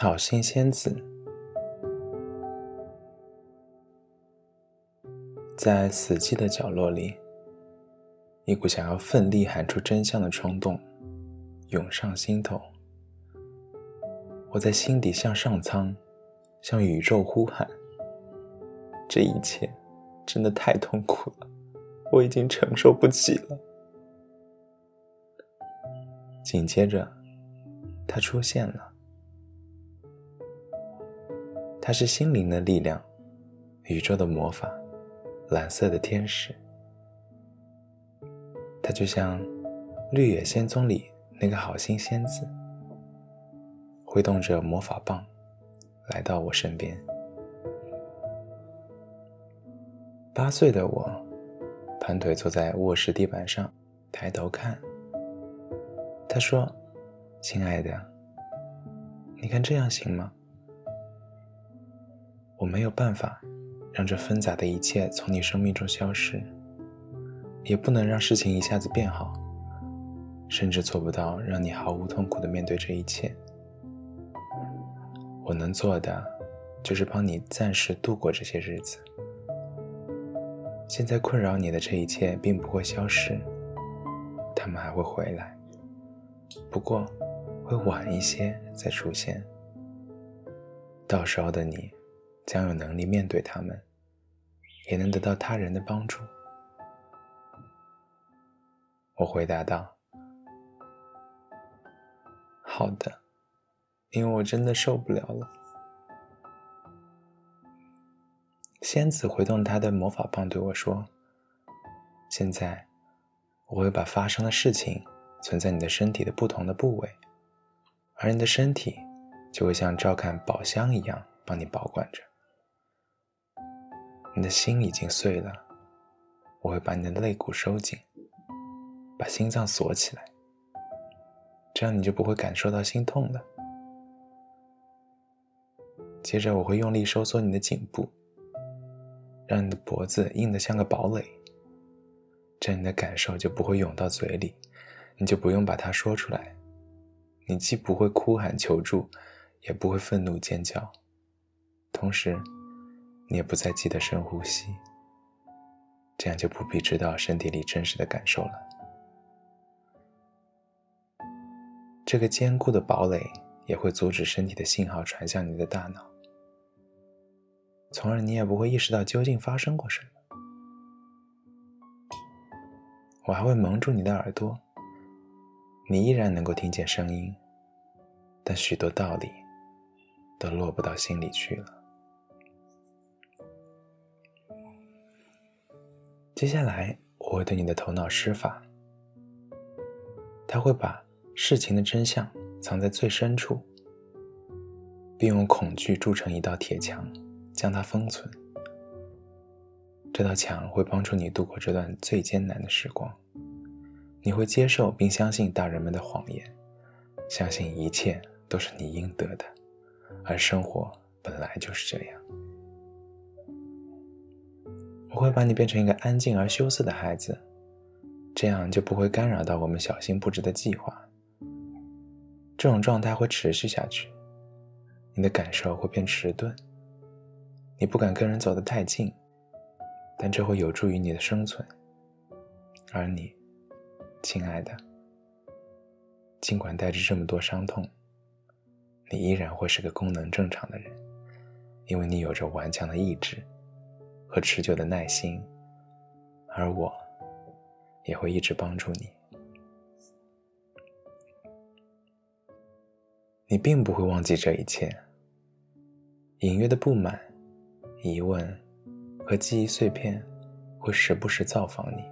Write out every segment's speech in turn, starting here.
好心仙子，在死寂的角落里，一股想要奋力喊出真相的冲动涌上心头。我在心底向上苍、向宇宙呼喊：这一切真的太痛苦了，我已经承受不起了。紧接着，他出现了。它是心灵的力量，宇宙的魔法，蓝色的天使。它就像《绿野仙踪》里那个好心仙子，挥动着魔法棒，来到我身边。八岁的我，盘腿坐在卧室地板上，抬头看。他说：“亲爱的，你看这样行吗？”我没有办法让这纷杂的一切从你生命中消失，也不能让事情一下子变好，甚至做不到让你毫无痛苦的面对这一切。我能做的就是帮你暂时度过这些日子。现在困扰你的这一切并不会消失，他们还会回来，不过会晚一些再出现。到时候的你。将有能力面对他们，也能得到他人的帮助。我回答道：“好的，因为我真的受不了了。”仙子挥动她的魔法棒对我说：“现在，我会把发生的事情存在你的身体的不同的部位，而你的身体就会像照看宝箱一样帮你保管着。”你的心已经碎了，我会把你的肋骨收紧，把心脏锁起来，这样你就不会感受到心痛了。接着我会用力收缩你的颈部，让你的脖子硬得像个堡垒，这样你的感受就不会涌到嘴里，你就不用把它说出来，你既不会哭喊求助，也不会愤怒尖叫，同时。你也不再记得深呼吸，这样就不必知道身体里真实的感受了。这个坚固的堡垒也会阻止身体的信号传向你的大脑，从而你也不会意识到究竟发生过什么。我还会蒙住你的耳朵，你依然能够听见声音，但许多道理都落不到心里去了。接下来，我会对你的头脑施法。他会把事情的真相藏在最深处，并用恐惧筑成一道铁墙，将它封存。这道墙会帮助你度过这段最艰难的时光。你会接受并相信大人们的谎言，相信一切都是你应得的，而生活本来就是这样。我会把你变成一个安静而羞涩的孩子，这样就不会干扰到我们小心布置的计划。这种状态会持续下去，你的感受会变迟钝，你不敢跟人走得太近，但这会有助于你的生存。而你，亲爱的，尽管带着这么多伤痛，你依然会是个功能正常的人，因为你有着顽强的意志。和持久的耐心，而我也会一直帮助你。你并不会忘记这一切。隐约的不满、疑问和记忆碎片会时不时造访你，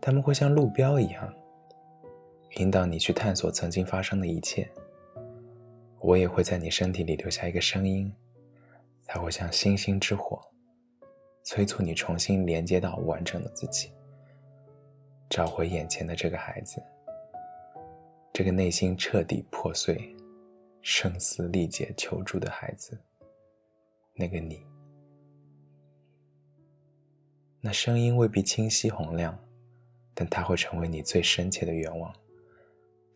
他们会像路标一样引导你去探索曾经发生的一切。我也会在你身体里留下一个声音，它会像星星之火。催促你重新连接到完整的自己，找回眼前的这个孩子，这个内心彻底破碎、声嘶力竭求助的孩子，那个你。那声音未必清晰洪亮，但它会成为你最深切的愿望。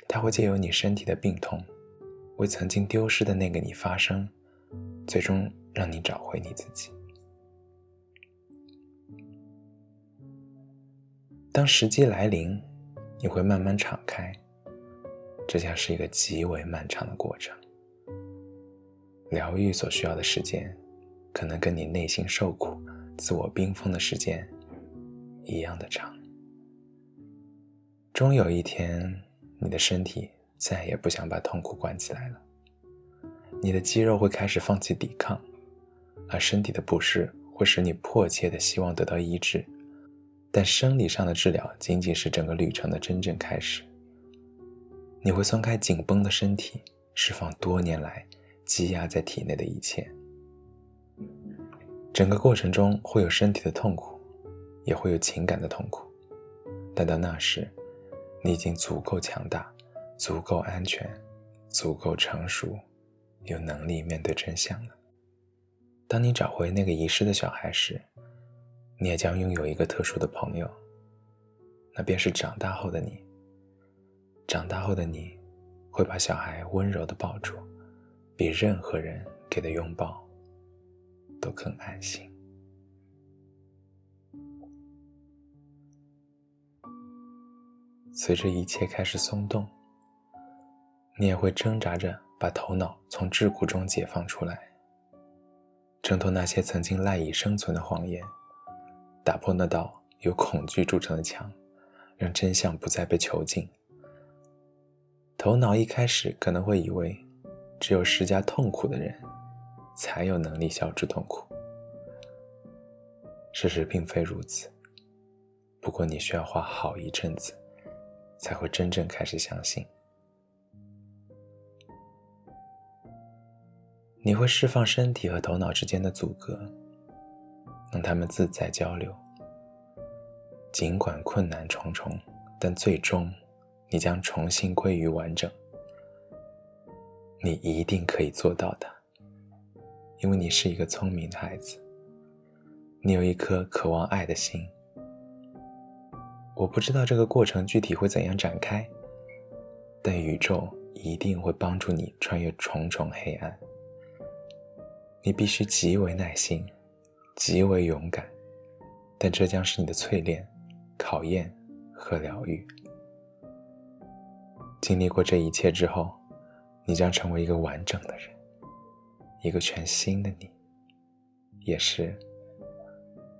它会借由你身体的病痛，为曾经丢失的那个你发声，最终让你找回你自己。当时机来临，你会慢慢敞开，这将是一个极为漫长的过程。疗愈所需要的时间，可能跟你内心受苦、自我冰封的时间一样的长。终有一天，你的身体再也不想把痛苦关起来了，你的肌肉会开始放弃抵抗，而身体的不适会使你迫切的希望得到医治，但生理上的治疗仅仅是整个旅程的真正开始。你会松开紧绷的身体，释放多年来。积压在体内的一切，整个过程中会有身体的痛苦，也会有情感的痛苦，但到那时，你已经足够强大，足够安全，足够成熟，有能力面对真相了。当你找回那个遗失的小孩时，你也将拥有一个特殊的朋友，那便是长大后的你。长大后的你，会把小孩温柔的抱住。比任何人给的拥抱都更安心。随着一切开始松动，你也会挣扎着把头脑从桎梏中解放出来，挣脱那些曾经赖以生存的谎言，打破那道由恐惧筑成的墙，让真相不再被囚禁。头脑一开始可能会以为。只有施加痛苦的人，才有能力消除痛苦。事实并非如此，不过你需要花好一阵子，才会真正开始相信。你会释放身体和头脑之间的阻隔，让他们自在交流。尽管困难重重，但最终，你将重新归于完整。你一定可以做到的，因为你是一个聪明的孩子，你有一颗渴望爱的心。我不知道这个过程具体会怎样展开，但宇宙一定会帮助你穿越重重黑暗。你必须极为耐心，极为勇敢，但这将是你的淬炼、考验和疗愈。经历过这一切之后。你将成为一个完整的人，一个全新的你，也是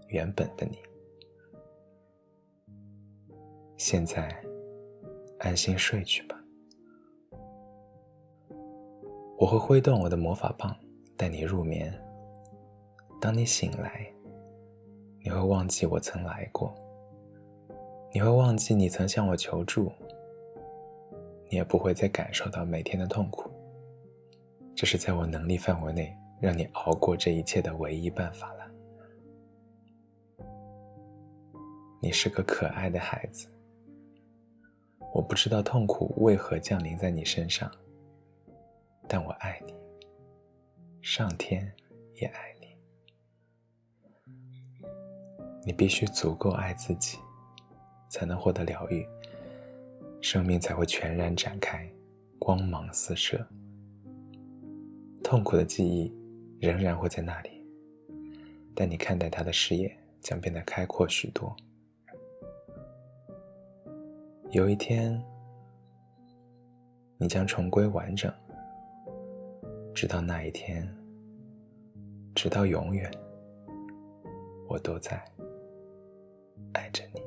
原本的你。现在，安心睡去吧。我会挥动我的魔法棒，带你入眠。当你醒来，你会忘记我曾来过，你会忘记你曾向我求助。你也不会再感受到每天的痛苦。这是在我能力范围内让你熬过这一切的唯一办法了。你是个可爱的孩子。我不知道痛苦为何降临在你身上，但我爱你。上天也爱你必须足够爱自己，才能获得疗愈。生命才会全然展开，光芒四射。痛苦的记忆仍然会在那里，但你看待它的视野将变得开阔许多。有一天，你将重归完整。直到那一天，直到永远，我都在爱着你。